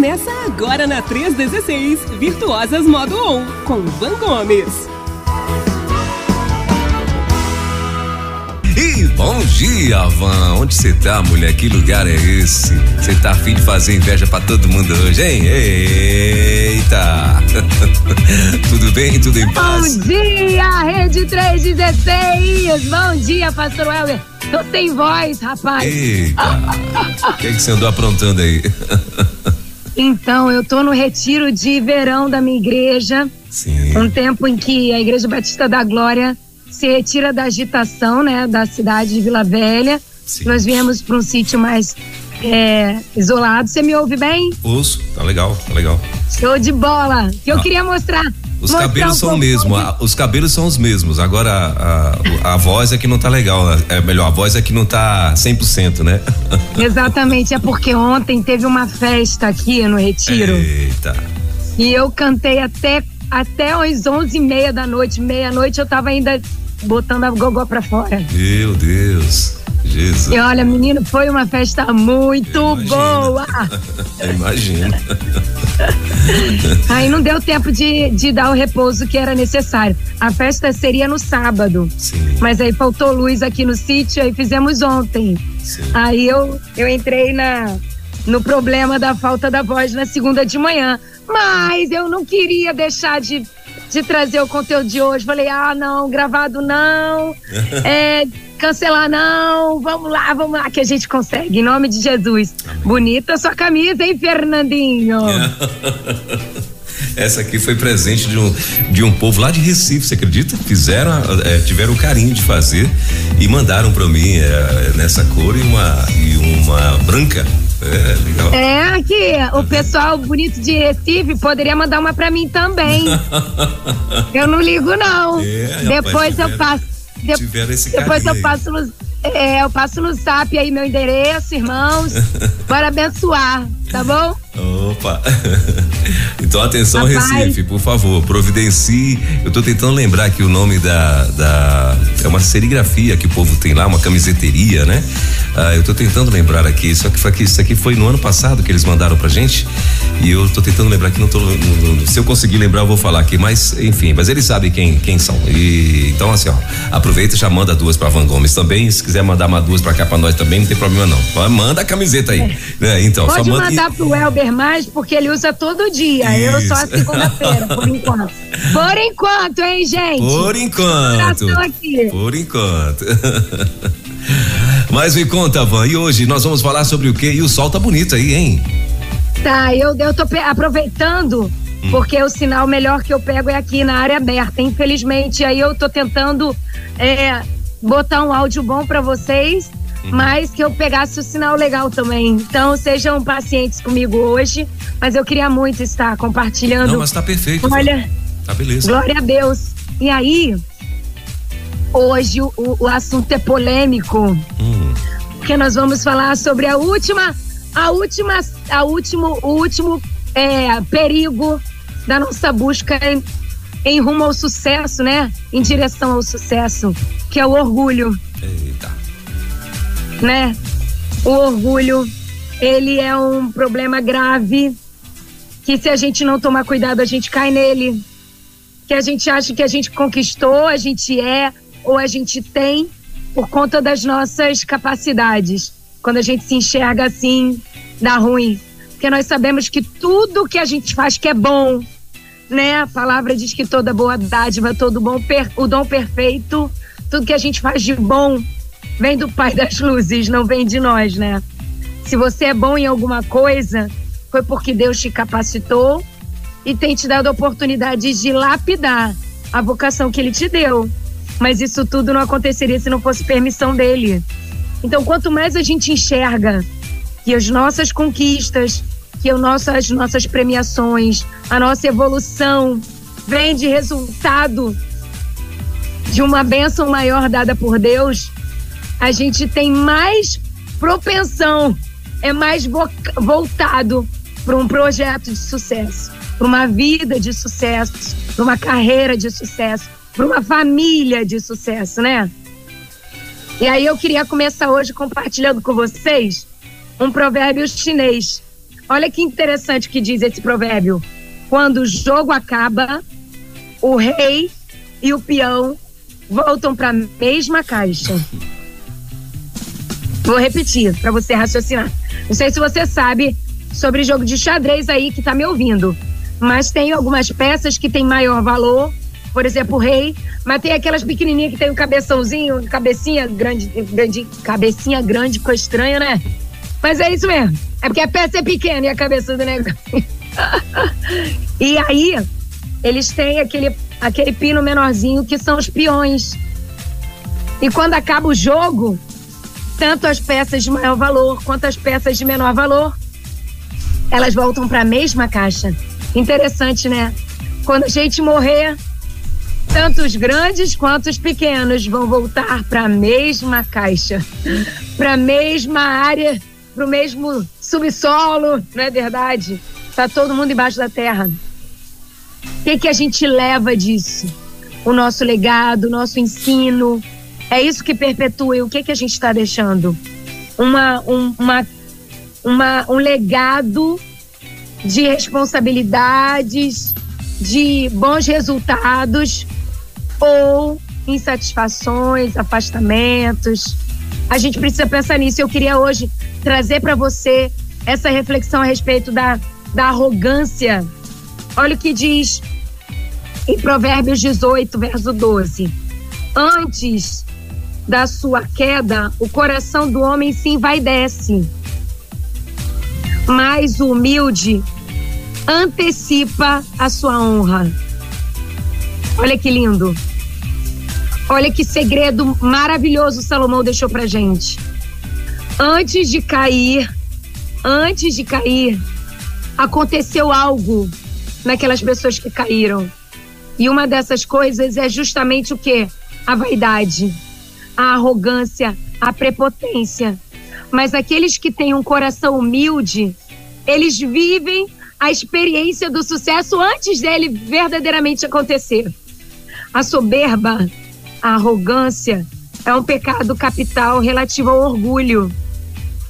Começa agora na 316, Virtuosas Modo On, com Van Gomes. E bom dia, Van. Onde você tá, mulher? Que lugar é esse? Você tá afim de fazer inveja pra todo mundo hoje, hein? Eita! Tudo bem? Tudo em paz? Bom dia, Rede 316! Bom dia, Pastor Welber. Tô sem voz, rapaz. Eita! O que, é que você andou aprontando aí? Então, eu tô no retiro de verão da minha igreja. Sim. Um tempo em que a Igreja Batista da Glória se retira da agitação, né, da cidade de Vila Velha. Sim. Nós viemos para um sítio mais é, isolado. Você me ouve bem? Ouço, tá legal, tá legal. Show de bola. Que eu Ah. queria mostrar. Os mostrar cabelos um são mesmo, a- os cabelos são os mesmos. Agora a, a, a voz é que não tá legal, né? é melhor, a voz é que não tá 100%, né? Exatamente, é porque ontem teve uma festa aqui no retiro. Eita. E eu cantei até, até às onze e meia da noite. Meia-noite eu tava ainda botando a gogó pra fora. Meu Deus. Jesus. E olha, menino, foi uma festa muito Imagina. boa. Imagina. Aí não deu tempo de, de dar o repouso que era necessário. A festa seria no sábado. Sim. Mas aí faltou luz aqui no sítio, aí fizemos ontem. Sim. Aí eu, eu entrei na, no problema da falta da voz na segunda de manhã. Mas eu não queria deixar de, de trazer o conteúdo de hoje. Falei, ah, não, gravado não, é, cancelar não, vamos lá, vamos lá, que a gente consegue, em nome de Jesus. Bonita sua camisa, hein, Fernandinho? Essa aqui foi presente de um, de um povo lá de Recife, você acredita? Fizeram, eh, tiveram o carinho de fazer e mandaram pra mim eh, nessa cor e uma, e uma branca. É, legal. É que o pessoal bonito de Recife poderia mandar uma pra mim também. Eu não ligo, não. É, Depois eu passo. De- tiveram esse depois carinho eu passo no. É, eu passo no zap aí meu endereço, irmãos. Bora abençoar, tá bom? Opa! Então atenção, Rapaz. Recife, por favor, providencie. Eu tô tentando lembrar aqui o nome da, da. É uma serigrafia que o povo tem lá, uma camiseteria, né? Ah, eu tô tentando lembrar aqui, só que foi aqui, isso aqui foi no ano passado que eles mandaram pra gente. E eu tô tentando lembrar aqui, não tô. não- não- se eu conseguir lembrar, eu vou falar aqui, mas enfim, mas eles sabem quem, quem são. E, então, assim, ó, aproveita e já manda duas pra Van Gomes também. Se quiser mandar uma duas pra cá pra nós também, não tem problema não. Manda a camiseta aí. né? Então, Pode só manda. mandar pro Elber mais, porque ele usa todo dia. Eu só a Isso. segunda-feira, por enquanto. Por enquanto, hein, gente? Por enquanto. Por enquanto. Mas me conta, Van, e hoje nós vamos falar sobre o quê? E o sol tá bonito aí, hein? Tá, eu, eu tô aproveitando, porque o sinal melhor que eu pego é aqui na área aberta. Infelizmente, aí eu tô tentando é, botar um áudio bom pra vocês, mas que eu pegasse o sinal legal também. Então, sejam pacientes comigo hoje, mas eu queria muito estar compartilhando. Não, mas tá perfeito. Olha, Tá beleza. glória a Deus. E aí, hoje o, o assunto é polêmico Hum, porque nós vamos falar sobre a última, a última, a último, o último é, perigo da nossa busca em, em rumo ao sucesso, né? Em direção ao sucesso, que é o orgulho, eita. Né? O orgulho, ele é um problema grave que se a gente não tomar cuidado, a gente cai nele. Que a gente acha que a gente conquistou, a gente é ou a gente tem por conta das nossas capacidades. Quando a gente se enxerga assim, dá ruim. Porque nós sabemos que tudo que a gente faz que é bom, né? A palavra diz que toda boa dádiva, todo bom, per- o dom perfeito, tudo que a gente faz de bom vem do Pai das Luzes, não vem de nós, né? Se você é bom em alguma coisa, foi porque Deus te capacitou e tem te dado oportunidades de lapidar a vocação que Ele te deu. Mas isso tudo não aconteceria se não fosse permissão dele. Então, quanto mais a gente enxerga que as nossas conquistas, que as nossas premiações, a nossa evolução vem de resultado de uma bênção maior dada por Deus, a gente tem mais propensão, é mais vo- voltado para um projeto de sucesso, para uma vida de sucesso, para uma carreira de sucesso, para uma família de sucesso, né? E aí eu queria começar hoje compartilhando com vocês um provérbio chinês, Olha que interessante que diz esse provérbio. Quando o jogo acaba, o rei e o peão voltam para a mesma caixa. Vou repetir para você raciocinar. Não sei se você sabe sobre jogo de xadrez aí que tá me ouvindo, mas tem algumas peças que têm maior valor, por exemplo, o rei, mas tem aquelas pequenininhas que tem um cabeçãozinho, cabecinha grande, grande cabecinha grande, ficou estranho, né? Mas é isso mesmo. É porque a peça é pequena e a cabeça do negócio. e aí, eles têm aquele, aquele pino menorzinho que são os peões. E quando acaba o jogo, tanto as peças de maior valor quanto as peças de menor valor, elas voltam para a mesma caixa. Interessante, né? Quando a gente morrer, tanto os grandes quanto os pequenos vão voltar para a mesma caixa, para a mesma área, para o mesmo subsolo, não é verdade? Tá todo mundo embaixo da terra. O que, que a gente leva disso? O nosso legado, o nosso ensino, é isso que perpetua. E o que, que a gente está deixando? Uma, um, uma, uma, um legado de responsabilidades, de bons resultados ou insatisfações, afastamentos. A gente precisa pensar nisso. Eu queria hoje trazer para você essa reflexão a respeito da, da arrogância. Olha o que diz em Provérbios 18, verso 12. Antes da sua queda, o coração do homem se envaidece. Mas o humilde antecipa a sua honra. Olha que lindo. Olha que segredo maravilhoso Salomão deixou pra gente. Antes de cair, antes de cair, aconteceu algo naquelas pessoas que caíram. E uma dessas coisas é justamente o que? A vaidade a arrogância, a prepotência. Mas aqueles que têm um coração humilde, eles vivem a experiência do sucesso antes dele verdadeiramente acontecer. A soberba, a arrogância, é um pecado capital relativo ao orgulho,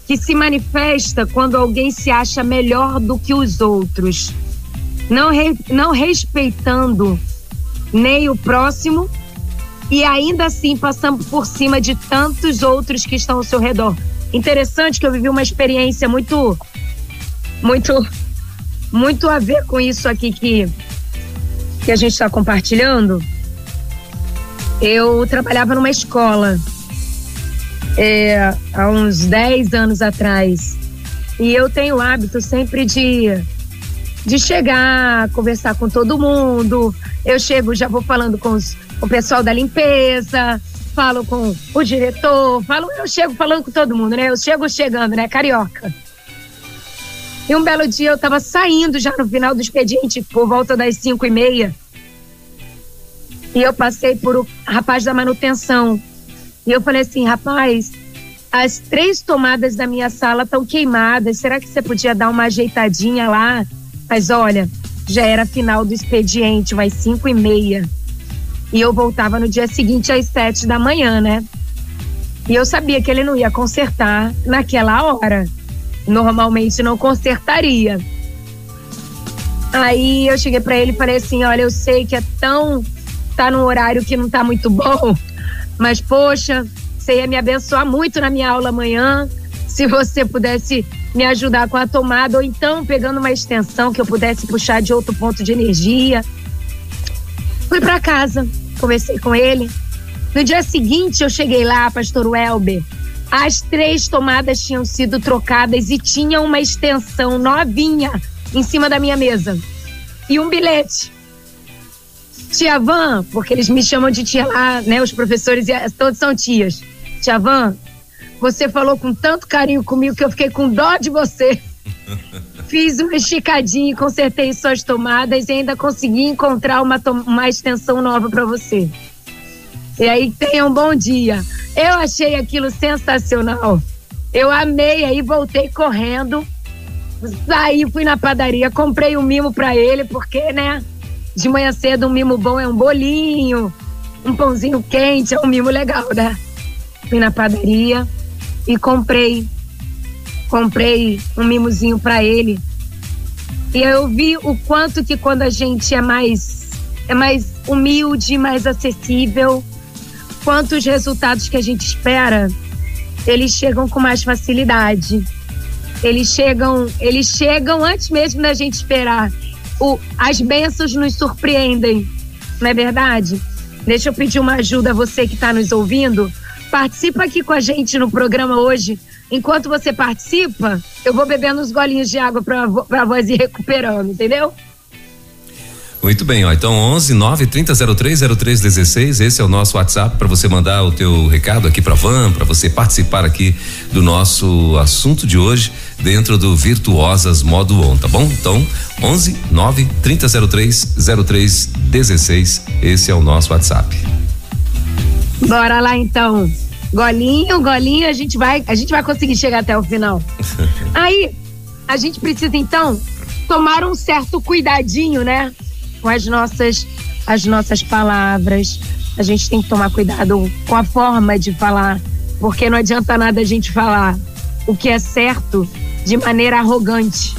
que se manifesta quando alguém se acha melhor do que os outros, não, re, não respeitando nem o próximo e ainda assim passamos por cima de tantos outros que estão ao seu redor. Interessante que eu vivi uma experiência muito, muito, muito a ver com isso aqui que, que a gente está compartilhando. Eu trabalhava numa escola é, há uns 10 anos atrás. E eu tenho o hábito sempre de, de chegar, conversar com todo mundo. Eu chego, já vou falando com os o pessoal da limpeza, falo com o diretor, falo, eu chego falando com todo mundo, né? Eu chego chegando, né? Carioca. E um belo dia eu estava saindo já no final do expediente, por volta das cinco e meia. E eu passei por o rapaz da manutenção. E eu falei assim, rapaz, as três tomadas da minha sala estão queimadas. Será que você podia dar uma ajeitadinha lá? Mas olha, já era final do expediente, umas cinco e meia. E eu voltava no dia seguinte às sete da manhã, né? E eu sabia que ele não ia consertar naquela hora. Normalmente não consertaria. Aí eu cheguei para ele e falei assim: olha, eu sei que é tão. tá num horário que não tá muito bom, mas poxa, você ia me abençoar muito na minha aula amanhã. Se você pudesse me ajudar com a tomada, ou então pegando uma extensão que eu pudesse puxar de outro ponto de energia. Fui para casa, conversei com ele. No dia seguinte, eu cheguei lá, pastor Welber. As três tomadas tinham sido trocadas e tinha uma extensão novinha em cima da minha mesa. E um bilhete. Tia Van, porque eles me chamam de tia lá, né? Os professores todos são tias. Tia Van, você falou com tanto carinho comigo que eu fiquei com dó de você. Fiz uma esticadinha, consertei suas tomadas e ainda consegui encontrar uma, uma extensão nova para você. E aí, tenha um bom dia. Eu achei aquilo sensacional. Eu amei, aí voltei correndo, saí, fui na padaria, comprei um mimo para ele, porque, né, de manhã cedo um mimo bom é um bolinho, um pãozinho quente, é um mimo legal, né? Fui na padaria e comprei comprei um mimozinho para ele. E eu vi o quanto que quando a gente é mais é mais humilde, mais acessível, quantos resultados que a gente espera, eles chegam com mais facilidade. Eles chegam, eles chegam antes mesmo da gente esperar. O, as bênçãos nos surpreendem, não é verdade? Deixa eu pedir uma ajuda a você que está nos ouvindo. Participa aqui com a gente no programa hoje. Enquanto você participa, eu vou bebendo uns golinhos de água para a voz ir recuperando, entendeu? Muito bem, ó. Então 11 9 30 03 03 16, esse é o nosso WhatsApp para você mandar o teu recado aqui para Van, para você participar aqui do nosso assunto de hoje dentro do Virtuosas Modo On, tá bom? Então 11 9 30 03 03 16, esse é o nosso WhatsApp. Bora lá então. Golinho, golinho, a gente vai, a gente vai conseguir chegar até o final. Aí, a gente precisa então tomar um certo cuidadinho, né? com as nossas, as nossas palavras. A gente tem que tomar cuidado com a forma de falar, porque não adianta nada a gente falar o que é certo de maneira arrogante,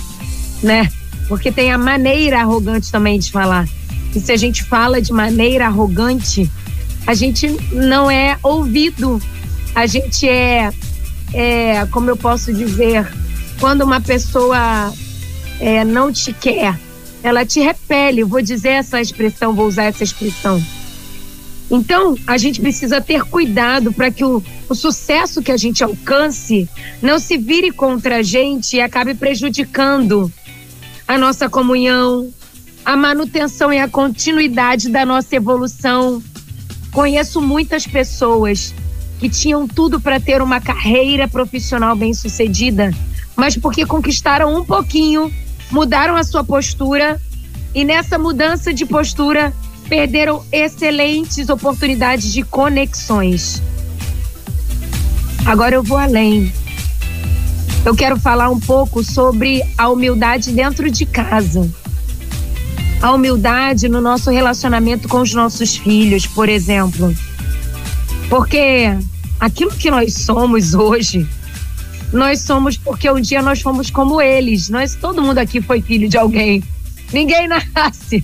né? Porque tem a maneira arrogante também de falar. E se a gente fala de maneira arrogante, a gente não é ouvido. A gente é, é como eu posso dizer, quando uma pessoa é, não te quer, ela te repele. vou dizer essa expressão, vou usar essa expressão. Então, a gente precisa ter cuidado para que o, o, sucesso que a gente alcance não se vire contra a gente e acabe prejudicando a nossa comunhão, a manutenção e a continuidade da nossa evolução. Conheço muitas pessoas que tinham tudo para ter uma carreira profissional bem-sucedida, mas porque conquistaram um pouquinho mudaram a sua postura e nessa mudança de postura perderam excelentes oportunidades de conexões. Agora eu vou além. Eu quero falar um pouco sobre a humildade dentro de casa. A humildade no nosso relacionamento com os nossos filhos, por exemplo. Porque aquilo que nós somos hoje nós somos porque um dia nós fomos como eles. Nós, todo mundo aqui foi filho de alguém. Ninguém nasce.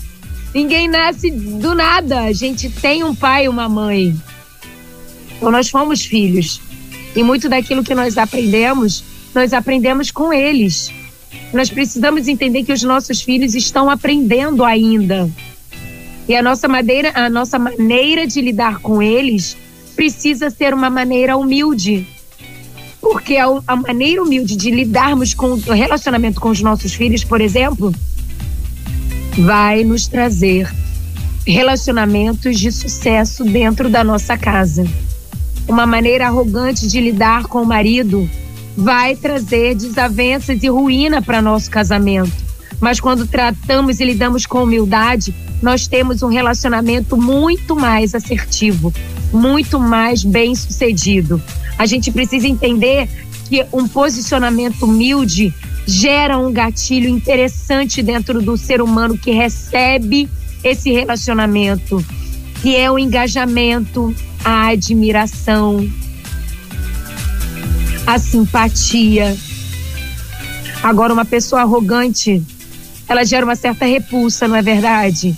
Ninguém nasce do nada. A gente tem um pai e uma mãe. Então nós fomos filhos. E muito daquilo que nós aprendemos, nós aprendemos com eles. Nós precisamos entender que os nossos filhos estão aprendendo ainda. E a nossa maneira, a nossa maneira de lidar com eles precisa ser uma maneira humilde porque a, a maneira humilde de lidarmos com o relacionamento com os nossos filhos, por exemplo, vai nos trazer relacionamentos de sucesso dentro da nossa casa. Uma maneira arrogante de lidar com o marido vai trazer desavenças e ruína para nosso casamento. Mas quando tratamos e lidamos com humildade, nós temos um relacionamento muito mais assertivo, muito mais bem sucedido. A gente precisa entender que um posicionamento humilde gera um gatilho interessante dentro do ser humano que recebe esse relacionamento, que é o engajamento, a admiração, a simpatia. Agora, uma pessoa arrogante, ela gera uma certa repulsa, não é verdade?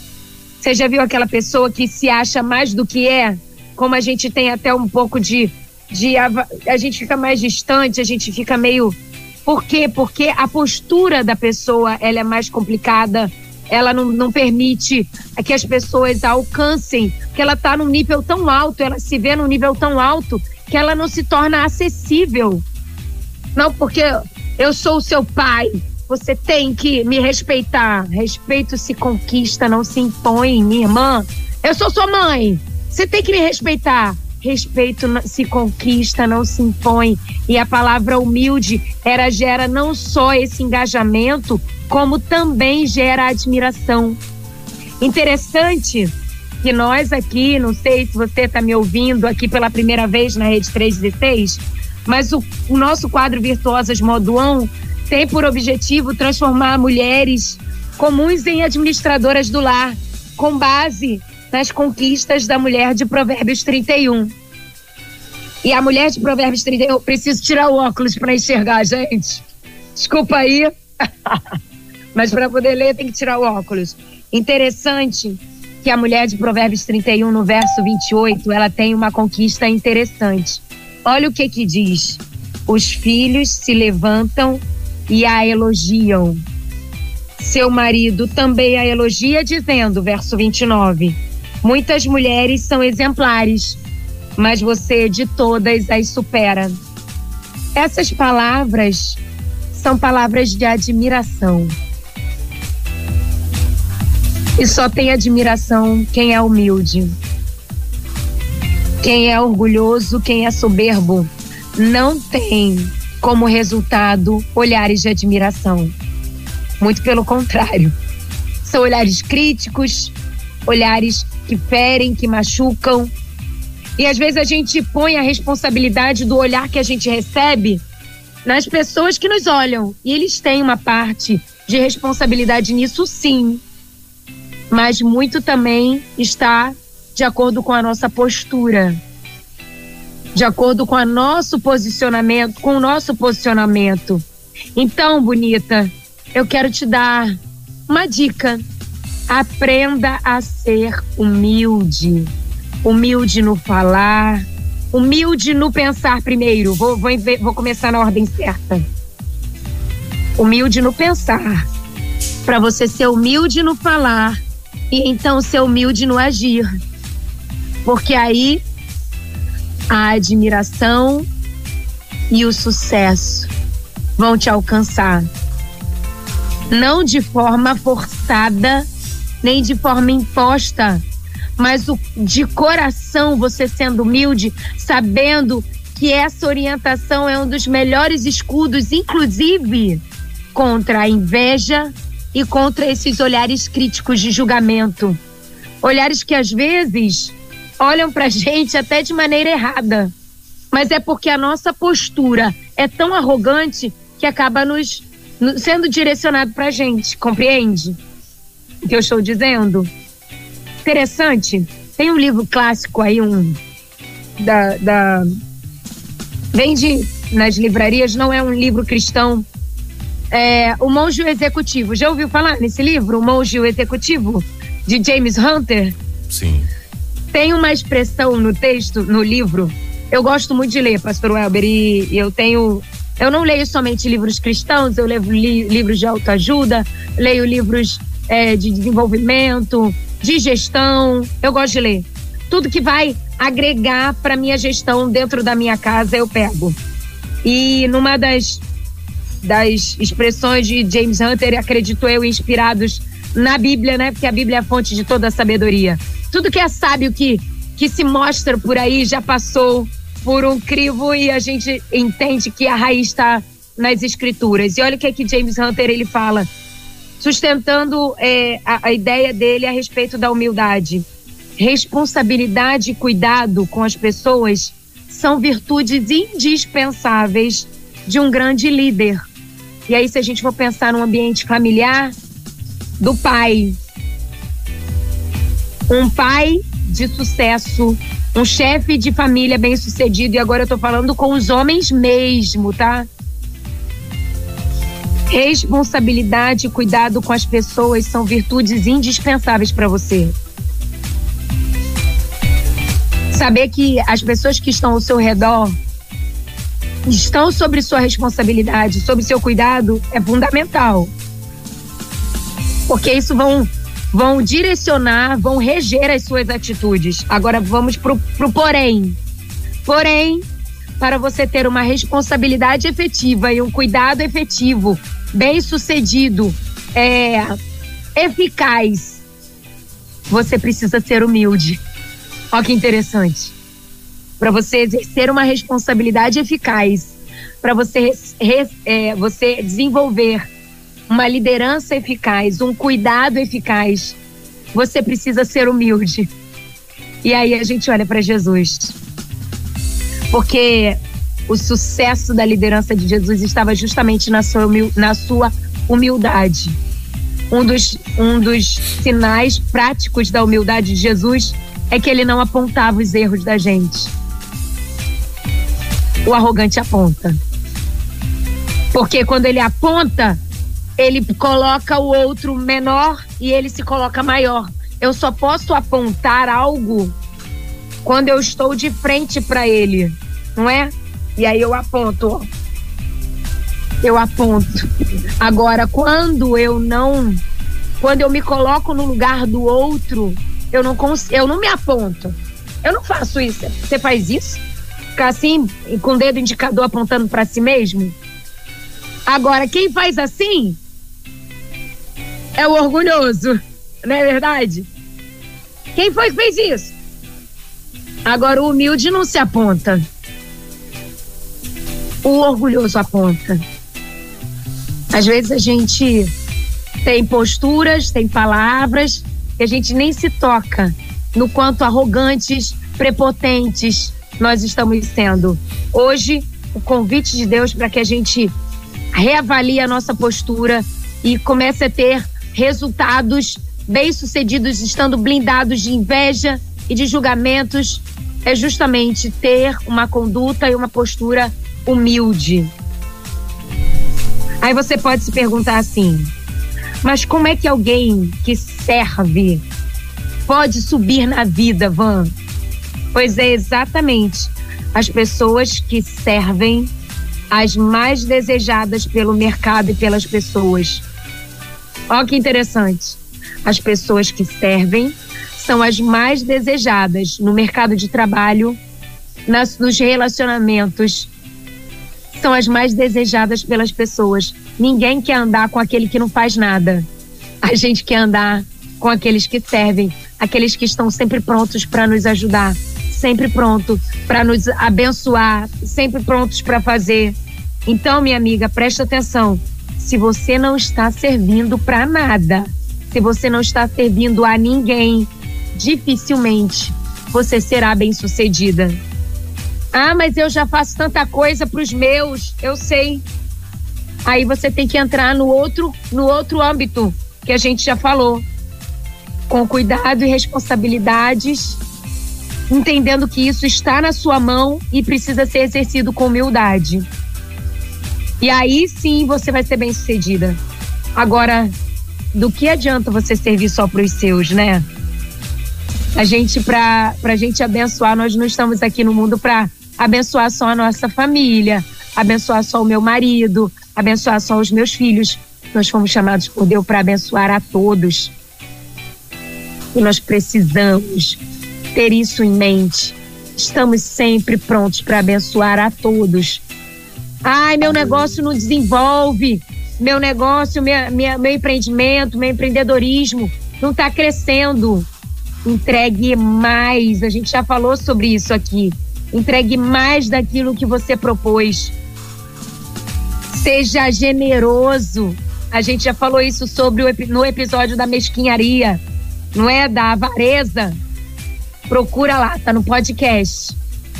Você já viu aquela pessoa que se acha mais do que é? Como a gente tem até um pouco de de a, gente fica mais distante, a gente fica meio. Por quê? Porque a postura da pessoa ela é mais complicada, ela não, não permite que as pessoas alcancem, que ela está num nível tão alto, ela se vê num nível tão alto que ela não se torna acessível. Não, porque eu sou o seu pai, você tem que me respeitar. Respeito se conquista, não se impõe, minha irmã. Eu sou sua mãe, você tem que me respeitar. Respeito se conquista, não se impõe. E a palavra humilde era gera não só esse engajamento, como também gera admiração. Interessante que nós aqui, não sei se você está me ouvindo aqui pela primeira vez na Rede 316, mas o, o nosso quadro Virtuosas Moduão tem por objetivo transformar mulheres comuns em administradoras do lar, com base nas conquistas da mulher de Provérbios 31. E a mulher de Provérbios 30, eu preciso tirar o óculos para enxergar, gente. Desculpa aí. Mas para poder ler tem que tirar o óculos. Interessante que a mulher de Provérbios 31, no verso 28, ela tem uma conquista interessante. Olha o que que diz: Os filhos se levantam e a elogiam. Seu marido também a elogia, dizendo, verso 29, Muitas mulheres são exemplares, mas você de todas as supera. Essas palavras são palavras de admiração. E só tem admiração quem é humilde. Quem é orgulhoso, quem é soberbo, não tem como resultado olhares de admiração. Muito pelo contrário. São olhares críticos, olhares que ferem, que machucam. E às vezes a gente põe a responsabilidade do olhar que a gente recebe nas pessoas que nos olham. E eles têm uma parte de responsabilidade nisso, sim mas muito também está de acordo com a nossa postura, de acordo com o nosso posicionamento, com o nosso posicionamento. Então, bonita, eu quero te dar uma dica. Aprenda a ser humilde. Humilde no falar, humilde no pensar primeiro. Vou, vou, vou começar na ordem certa. Humilde no pensar. Para você ser humilde no falar e então ser humilde no agir. Porque aí a admiração e o sucesso vão te alcançar. Não de forma forçada, nem de forma imposta, mas o, de coração você sendo humilde, sabendo que essa orientação é um dos melhores escudos, inclusive contra a inveja, e contra esses olhares críticos de julgamento. Olhares que às vezes olham para gente até de maneira errada. Mas é porque a nossa postura é tão arrogante que acaba nos, sendo direcionado para gente, compreende? O que eu estou dizendo? Interessante. Tem um livro clássico aí, um da, da vende nas livrarias, não é um livro cristão, é, O Monge Executivo. Já ouviu falar nesse livro, O Monge Executivo, de James Hunter? Sim. Tem uma expressão no texto, no livro. Eu gosto muito de ler, Pastor Welber, e eu tenho. Eu não leio somente livros cristãos, eu leio li, livros de autoajuda, leio livros é, de desenvolvimento, de gestão. Eu gosto de ler. Tudo que vai agregar para minha gestão dentro da minha casa, eu pego. E numa das das expressões de James Hunter, acredito eu, inspirados na Bíblia, né? Porque a Bíblia é a fonte de toda a sabedoria. Tudo que é sábio que, que se mostra por aí já passou por um crivo e a gente entende que a raiz está nas escrituras. E olha o que é que James Hunter ele fala, sustentando é, a, a ideia dele a respeito da humildade. Responsabilidade e cuidado com as pessoas são virtudes indispensáveis de um grande líder. E aí, se a gente for pensar no ambiente familiar, do pai. Um pai de sucesso, um chefe de família bem sucedido, e agora eu tô falando com os homens mesmo, tá? Responsabilidade e cuidado com as pessoas são virtudes indispensáveis para você. Saber que as pessoas que estão ao seu redor estão sobre sua responsabilidade, sobre seu cuidado, é fundamental. Porque isso vão, vão direcionar, vão reger as suas atitudes. Agora vamos pro, pro porém. Porém, para você ter uma responsabilidade efetiva e um cuidado efetivo, bem sucedido, é, eficaz, você precisa ser humilde. Olha que interessante para você exercer uma responsabilidade eficaz, para você, é, você desenvolver uma liderança eficaz, um cuidado eficaz, você precisa ser humilde. E aí a gente olha para Jesus. Porque o sucesso da liderança de Jesus estava justamente na sua, na sua humildade. Um dos, um dos sinais práticos da humildade de Jesus é que ele não apontava os erros da gente o arrogante aponta. Porque quando ele aponta, ele coloca o outro menor e ele se coloca maior. Eu só posso apontar algo quando eu estou de frente para ele, não é? E aí eu aponto. Eu aponto. Agora, quando eu não, quando eu me coloco no lugar do outro, eu não consigo, eu não me aponto. Eu não faço isso. Você faz isso? Ficar assim, com o dedo indicador apontando para si mesmo? Agora, quem faz assim é o orgulhoso, não é verdade? Quem foi que fez isso? Agora, o humilde não se aponta. O orgulhoso aponta. Às vezes a gente tem posturas, tem palavras que a gente nem se toca no quanto arrogantes, prepotentes nós estamos sendo. Hoje, o convite de Deus para que a gente reavalie a nossa postura e comece a ter resultados bem-sucedidos, estando blindados de inveja e de julgamentos, é justamente ter uma conduta e uma postura humilde. Aí você pode se perguntar assim: mas como é que alguém que serve pode subir na vida, Van? Pois é, exatamente. As pessoas que servem, as mais desejadas pelo mercado e pelas pessoas. Olha que interessante. As pessoas que servem são as mais desejadas no mercado de trabalho, nas, nos relacionamentos. São as mais desejadas pelas pessoas. Ninguém quer andar com aquele que não faz nada. A gente quer andar com aqueles que servem, aqueles que estão sempre prontos para nos ajudar, sempre pronto para nos abençoar, sempre prontos para fazer. Então, minha amiga, preste atenção. Se você não está servindo para nada, se você não está servindo a ninguém, dificilmente você será bem-sucedida. Ah, mas eu já faço tanta coisa para os meus, eu sei. Aí você tem que entrar no outro, no outro âmbito que a gente já falou, com cuidado e responsabilidades, entendendo que isso está na sua mão e precisa ser exercido com humildade. E aí sim você vai ser bem sucedida. Agora, do que adianta você servir só para os seus, né? A gente, para a gente abençoar, nós não estamos aqui no mundo para abençoar só a nossa família, abençoar só o meu marido, abençoar só os meus filhos. Nós fomos chamados por Deus para abençoar a todos. E nós precisamos ter isso em mente. Estamos sempre prontos para abençoar a todos. Ai, meu negócio não desenvolve. Meu negócio, minha, minha, meu empreendimento, meu empreendedorismo não está crescendo. Entregue mais. A gente já falou sobre isso aqui. Entregue mais daquilo que você propôs. Seja generoso. A gente já falou isso sobre o, no episódio da mesquinharia não é da avareza, procura lá, tá no podcast.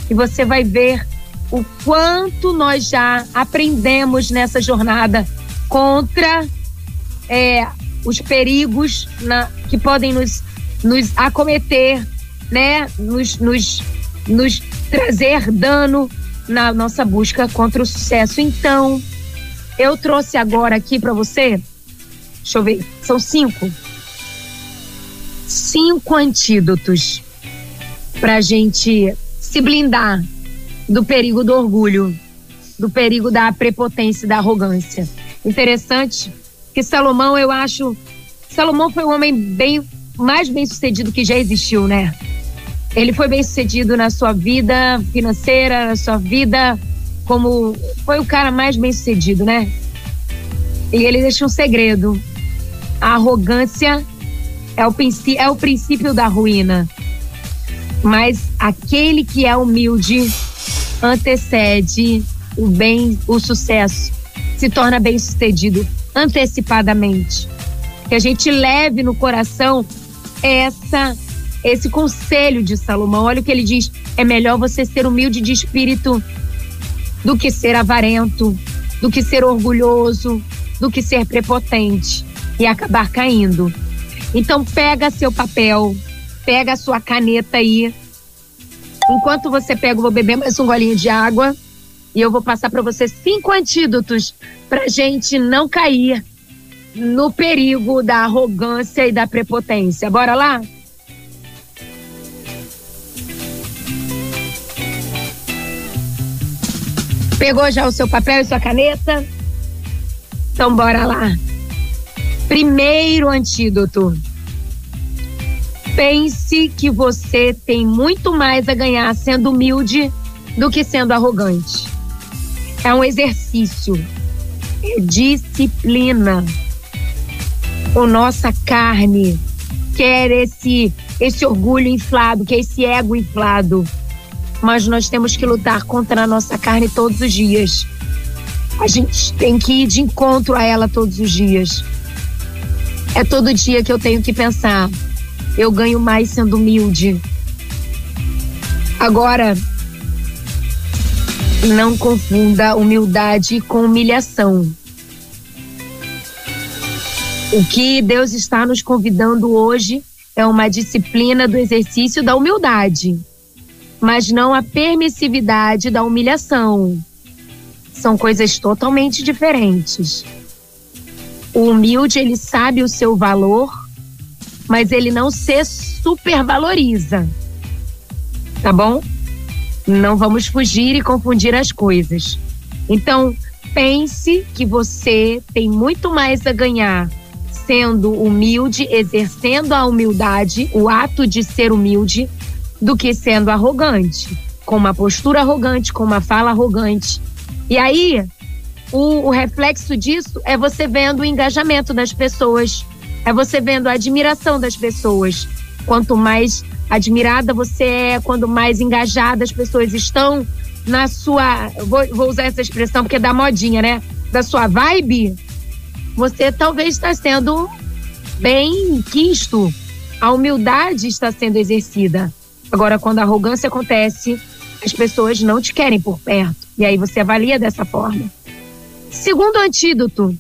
E você vai ver o quanto nós já aprendemos nessa jornada contra é, os perigos na, que podem nos, nos acometer, né? Nos, nos, nos trazer dano na nossa busca contra o sucesso. Então, eu trouxe agora aqui para você, deixa eu ver, são cinco cinco antídotos para gente se blindar do perigo do orgulho, do perigo da prepotência da arrogância. Interessante que Salomão, eu acho, Salomão foi o homem bem mais bem sucedido que já existiu, né? Ele foi bem sucedido na sua vida financeira, na sua vida como foi o cara mais bem sucedido, né? E ele deixa um segredo: a arrogância é o, é o princípio da ruína. Mas aquele que é humilde antecede o bem, o sucesso, se torna bem sucedido antecipadamente. Que a gente leve no coração essa esse conselho de Salomão. Olha o que ele diz: é melhor você ser humilde de espírito do que ser avarento, do que ser orgulhoso, do que ser prepotente e acabar caindo. Então pega seu papel, pega sua caneta aí. Enquanto você pega, eu vou beber mais um golinho de água. E eu vou passar para você cinco antídotos para gente não cair no perigo da arrogância e da prepotência. Bora lá? Pegou já o seu papel e sua caneta? Então bora lá. Primeiro antídoto. Pense que você tem muito mais a ganhar sendo humilde do que sendo arrogante. É um exercício, é disciplina. O nossa carne quer esse esse orgulho inflado, quer esse ego inflado. Mas nós temos que lutar contra a nossa carne todos os dias. A gente tem que ir de encontro a ela todos os dias. É todo dia que eu tenho que pensar. Eu ganho mais sendo humilde. Agora, não confunda humildade com humilhação. O que Deus está nos convidando hoje é uma disciplina do exercício da humildade, mas não a permissividade da humilhação. São coisas totalmente diferentes. O humilde, ele sabe o seu valor, mas ele não se supervaloriza. Tá bom? Não vamos fugir e confundir as coisas. Então, pense que você tem muito mais a ganhar sendo humilde, exercendo a humildade, o ato de ser humilde, do que sendo arrogante, com uma postura arrogante, com uma fala arrogante. E aí, o, o reflexo disso é você vendo o engajamento das pessoas, é você vendo a admiração das pessoas. Quanto mais admirada você é, quando mais engajadas as pessoas estão na sua. Vou, vou usar essa expressão porque é da modinha, né? Da sua vibe, você talvez está sendo bem quisto. A humildade está sendo exercida. Agora, quando a arrogância acontece, as pessoas não te querem por perto. E aí você avalia dessa forma. Segundo antídoto,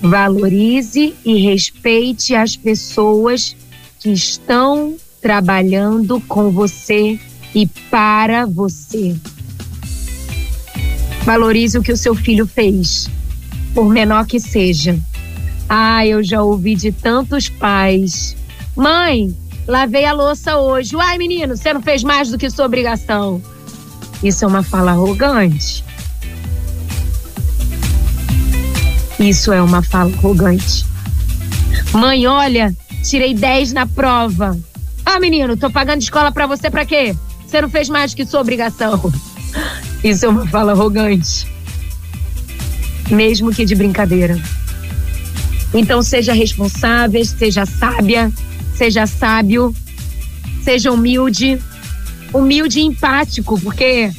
valorize e respeite as pessoas que estão trabalhando com você e para você. Valorize o que o seu filho fez, por menor que seja. Ah, eu já ouvi de tantos pais. Mãe, lavei a louça hoje. Uai, menino, você não fez mais do que sua obrigação. Isso é uma fala arrogante. Isso é uma fala arrogante. Mãe, olha, tirei 10 na prova. Ah, menino, tô pagando escola para você para quê? Você não fez mais que sua obrigação. Isso é uma fala arrogante. Mesmo que de brincadeira. Então seja responsável, seja sábia, seja sábio, seja humilde, humilde e empático, porque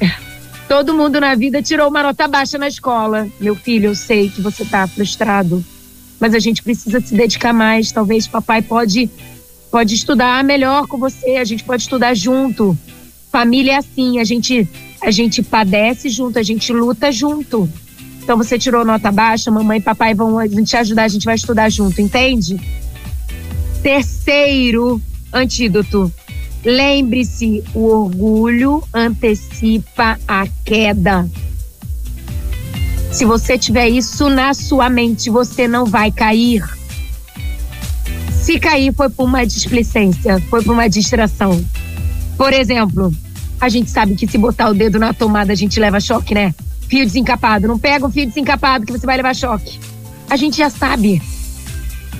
todo mundo na vida tirou uma nota baixa na escola. Meu filho, eu sei que você está frustrado, mas a gente precisa se dedicar mais. Talvez papai pode pode estudar melhor com você, a gente pode estudar junto. Família é assim, a gente a gente padece junto, a gente luta junto. Então você tirou nota baixa, mamãe e papai vão te ajudar, a gente vai estudar junto, entende? Terceiro antídoto. Lembre-se, o orgulho antecipa a queda. Se você tiver isso na sua mente, você não vai cair. Se cair, foi por uma displicência, foi por uma distração. Por exemplo, a gente sabe que se botar o dedo na tomada, a gente leva choque, né? Fio desencapado. Não pega um fio desencapado que você vai levar choque. A gente já sabe.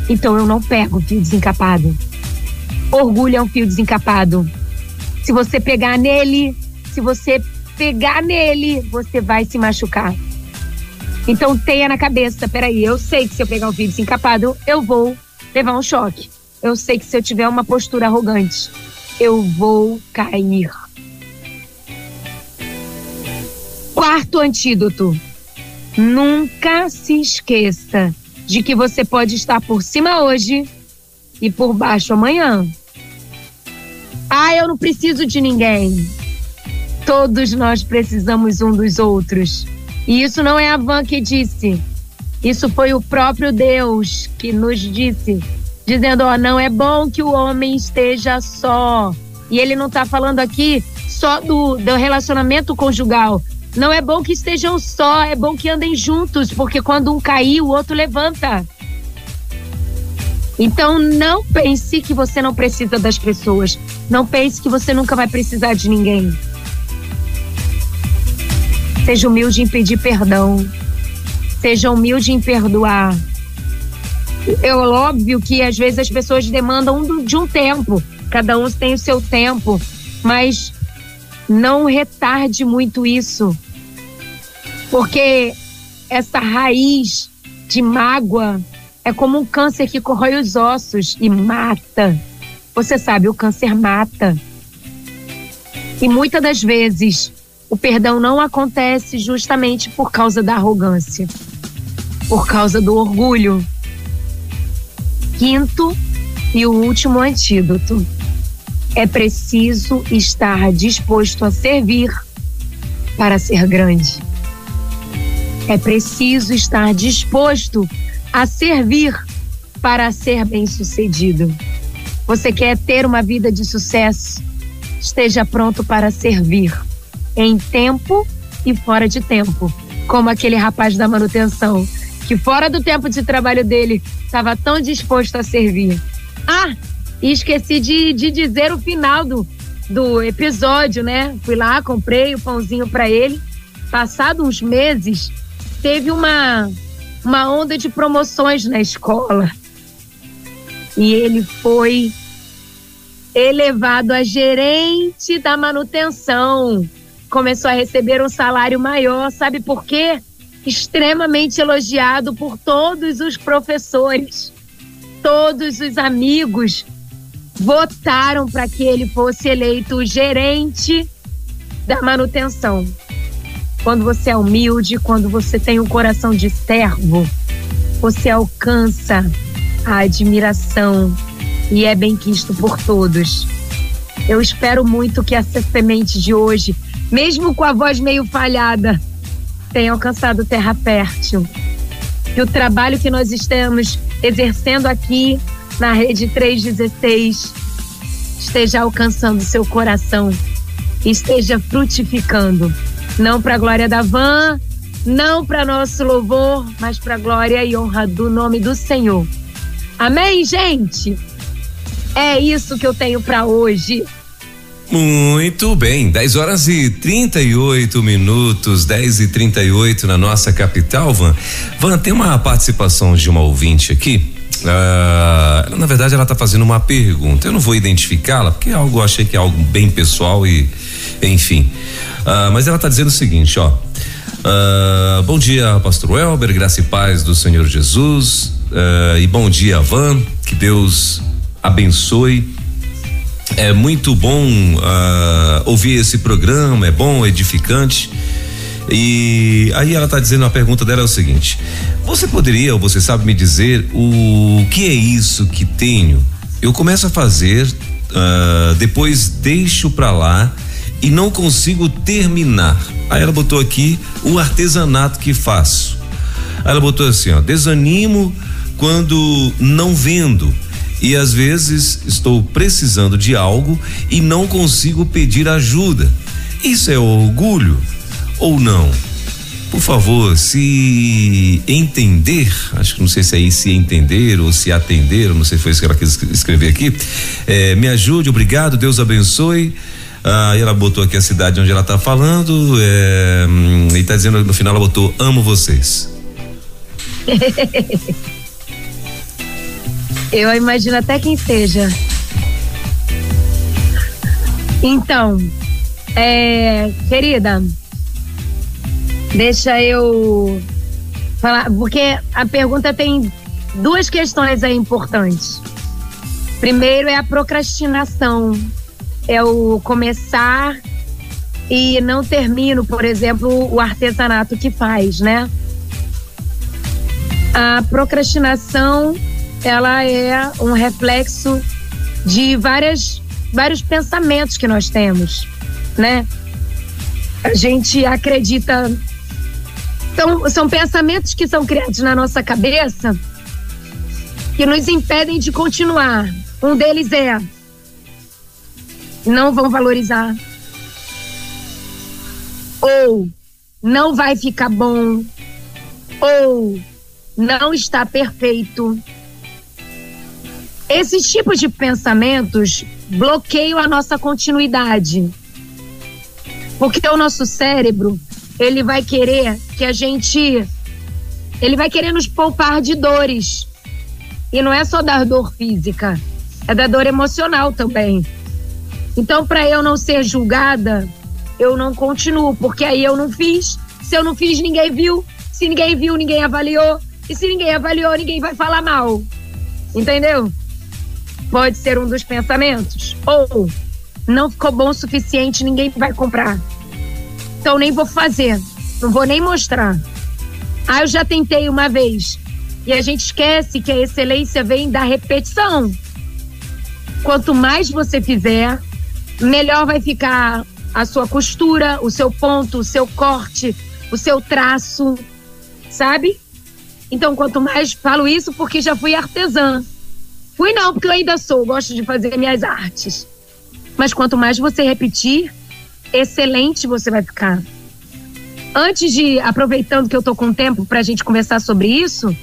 Então eu não pego fio desencapado. Orgulho é um fio desencapado. Se você pegar nele, se você pegar nele, você vai se machucar. Então tenha na cabeça, peraí, eu sei que se eu pegar um fio desencapado, eu vou levar um choque. Eu sei que se eu tiver uma postura arrogante, eu vou cair. Quarto antídoto. Nunca se esqueça de que você pode estar por cima hoje e por baixo amanhã. Ah, eu não preciso de ninguém. Todos nós precisamos um dos outros. E isso não é a Van que disse. Isso foi o próprio Deus que nos disse, dizendo: ó, não é bom que o homem esteja só. E ele não está falando aqui só do, do relacionamento conjugal. Não é bom que estejam só, é bom que andem juntos, porque quando um cair, o outro levanta. Então não pense que você não precisa das pessoas. Não pense que você nunca vai precisar de ninguém. Seja humilde em pedir perdão. Seja humilde em perdoar. É óbvio que às vezes as pessoas demandam de um tempo. Cada um tem o seu tempo. Mas não retarde muito isso. Porque essa raiz de mágoa é como um câncer que corrói os ossos e mata. Você sabe, o câncer mata. E muitas das vezes o perdão não acontece justamente por causa da arrogância, por causa do orgulho. Quinto e o último antídoto. É preciso estar disposto a servir para ser grande. É preciso estar disposto a servir para ser bem-sucedido. Você quer ter uma vida de sucesso? Esteja pronto para servir em tempo e fora de tempo, como aquele rapaz da manutenção que fora do tempo de trabalho dele estava tão disposto a servir. Ah, e esqueci de, de dizer o final do, do episódio, né? Fui lá, comprei o pãozinho para ele. Passado uns meses, teve uma uma onda de promoções na escola. E ele foi elevado a gerente da manutenção. Começou a receber um salário maior, sabe por quê? Extremamente elogiado por todos os professores. Todos os amigos votaram para que ele fosse eleito gerente da manutenção quando você é humilde, quando você tem um coração de servo, você alcança a admiração e é bem quisto por todos. Eu espero muito que essa semente de hoje, mesmo com a voz meio falhada, tenha alcançado terra fértil. Que o trabalho que nós estamos exercendo aqui na Rede 316 esteja alcançando seu coração, esteja frutificando não para a glória da van, não para nosso louvor, mas para a glória e honra do nome do Senhor. Amém, gente? É isso que eu tenho para hoje. Muito bem, 10 horas e 38 minutos, 10 e 38 na nossa capital, Van. Van, tem uma participação de uma ouvinte aqui. Uh, na verdade, ela está fazendo uma pergunta. Eu não vou identificá-la, porque é algo, achei que é algo bem pessoal e, enfim. Uh, mas ela está dizendo o seguinte, ó. Uh, bom dia, Pastor Welber, graça e paz do Senhor Jesus. Uh, e bom dia, Van. Que Deus abençoe. É muito bom ouvir esse programa, é bom, edificante. E aí ela está dizendo a pergunta dela é o seguinte: Você poderia, ou você sabe me dizer o que é isso que tenho? Eu começo a fazer, uh, depois deixo para lá e não consigo terminar. Aí ela botou aqui o artesanato que faço. Aí ela botou assim, ó, desanimo quando não vendo e às vezes estou precisando de algo e não consigo pedir ajuda. Isso é orgulho ou não? Por favor, se entender, acho que não sei se é aí se entender ou se atender, não sei se foi isso que ela quis escrever aqui. É, me ajude, obrigado, Deus abençoe. Ah, ela botou aqui a cidade onde ela está falando é, e está dizendo no final ela botou amo vocês. Eu imagino até quem seja. Então, é, querida, deixa eu falar, porque a pergunta tem duas questões aí importantes. Primeiro é a procrastinação é o começar e não termino, por exemplo, o artesanato que faz, né? A procrastinação, ela é um reflexo de várias, vários pensamentos que nós temos, né? A gente acredita são, são pensamentos que são criados na nossa cabeça que nos impedem de continuar. Um deles é não vão valorizar. ou não vai ficar bom, ou não está perfeito. Esses tipos de pensamentos bloqueiam a nossa continuidade. Porque o nosso cérebro, ele vai querer que a gente ele vai querer nos poupar de dores. E não é só da dor física, é da dor emocional também. Então, para eu não ser julgada, eu não continuo, porque aí eu não fiz. Se eu não fiz, ninguém viu. Se ninguém viu, ninguém avaliou. E se ninguém avaliou, ninguém vai falar mal. Entendeu? Pode ser um dos pensamentos. Ou não ficou bom o suficiente, ninguém vai comprar. Então nem vou fazer. Não vou nem mostrar. Ah, eu já tentei uma vez. E a gente esquece que a excelência vem da repetição. Quanto mais você fizer, melhor vai ficar a sua costura, o seu ponto, o seu corte, o seu traço, sabe? Então, quanto mais falo isso, porque já fui artesã. Fui não, porque eu ainda sou, gosto de fazer minhas artes. Mas quanto mais você repetir, excelente você vai ficar. Antes de, aproveitando que eu tô com tempo para a gente conversar sobre isso,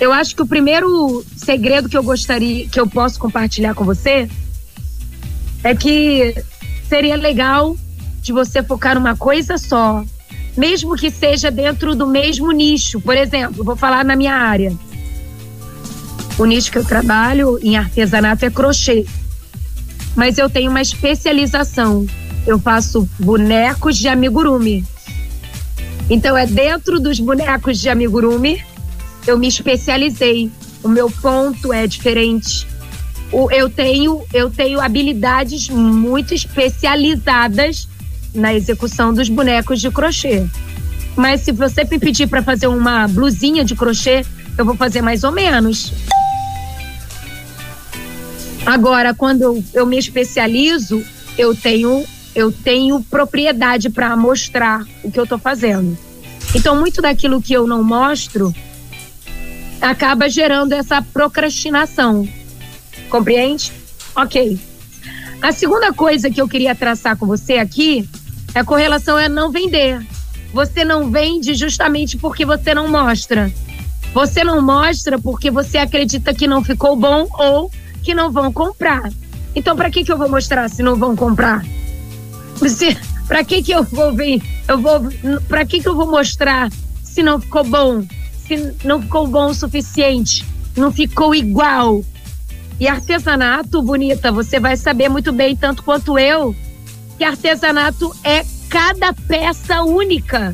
eu acho que o primeiro segredo que eu gostaria, que eu posso compartilhar com você, é que seria legal de você focar numa coisa só, mesmo que seja dentro do mesmo nicho. Por exemplo, vou falar na minha área. O nicho que eu trabalho em artesanato é crochê. Mas eu tenho uma especialização. Eu faço bonecos de amigurumi. Então é dentro dos bonecos de amigurumi eu me especializei. O meu ponto é diferente. Eu tenho, eu tenho habilidades muito especializadas na execução dos bonecos de crochê. Mas se você me pedir para fazer uma blusinha de crochê, eu vou fazer mais ou menos. Agora, quando eu, eu me especializo, eu tenho eu tenho propriedade para mostrar o que eu estou fazendo. Então, muito daquilo que eu não mostro acaba gerando essa procrastinação. Compreende? Ok. A segunda coisa que eu queria traçar com você aqui é com relação a não vender. Você não vende justamente porque você não mostra. Você não mostra porque você acredita que não ficou bom ou que não vão comprar. Então, para que, que eu vou mostrar se não vão comprar? Para que que eu vou ver? Eu vou para que que eu vou mostrar se não ficou bom? Se não ficou bom o suficiente? Não ficou igual? E artesanato, bonita, você vai saber muito bem tanto quanto eu que artesanato é cada peça única,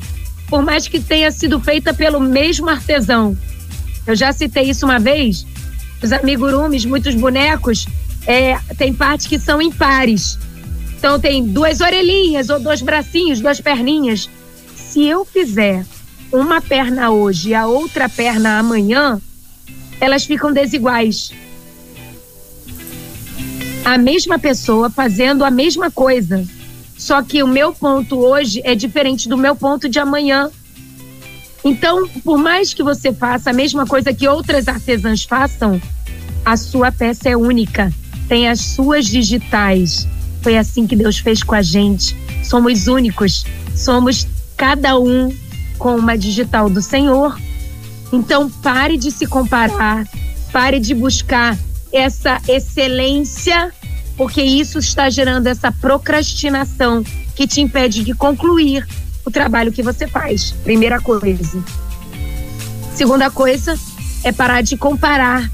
por mais que tenha sido feita pelo mesmo artesão. Eu já citei isso uma vez. Os amigurumis, muitos bonecos, é, tem partes que são impares. Então tem duas orelhinhas ou dois bracinhos, duas perninhas. Se eu fizer uma perna hoje e a outra perna amanhã, elas ficam desiguais. A mesma pessoa fazendo a mesma coisa. Só que o meu ponto hoje é diferente do meu ponto de amanhã. Então, por mais que você faça a mesma coisa que outras artesãs façam, a sua peça é única, tem as suas digitais. Foi assim que Deus fez com a gente. Somos únicos, somos cada um com uma digital do Senhor. Então pare de se comparar, pare de buscar essa excelência, porque isso está gerando essa procrastinação que te impede de concluir o trabalho que você faz. Primeira coisa. Segunda coisa é parar de comparar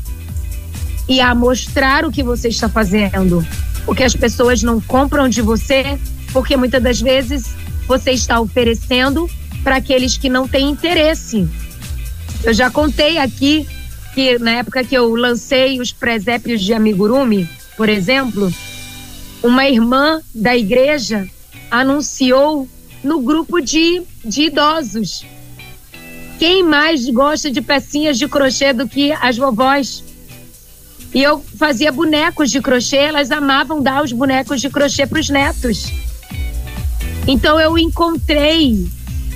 e a mostrar o que você está fazendo porque as pessoas não compram de você, porque muitas das vezes você está oferecendo para aqueles que não têm interesse. Eu já contei aqui que na época que eu lancei os presépios de amigurumi, por exemplo, uma irmã da igreja anunciou no grupo de, de idosos. Quem mais gosta de pecinhas de crochê do que as vovós? E eu fazia bonecos de crochê, elas amavam dar os bonecos de crochê para os netos. Então eu encontrei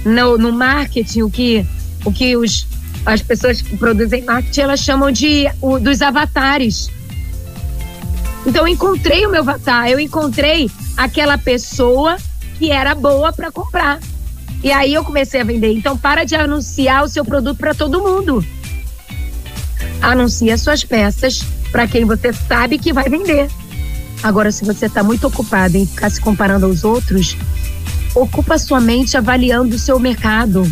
no, no marketing o que, o que os, as pessoas que produzem marketing elas chamam de o, dos avatares. Então eu encontrei o meu avatar, eu encontrei aquela pessoa que era boa para comprar. E aí eu comecei a vender. Então para de anunciar o seu produto para todo mundo. Anuncia suas peças para quem você sabe que vai vender. Agora, se você está muito ocupado em ficar se comparando aos outros, ocupa sua mente avaliando o seu mercado.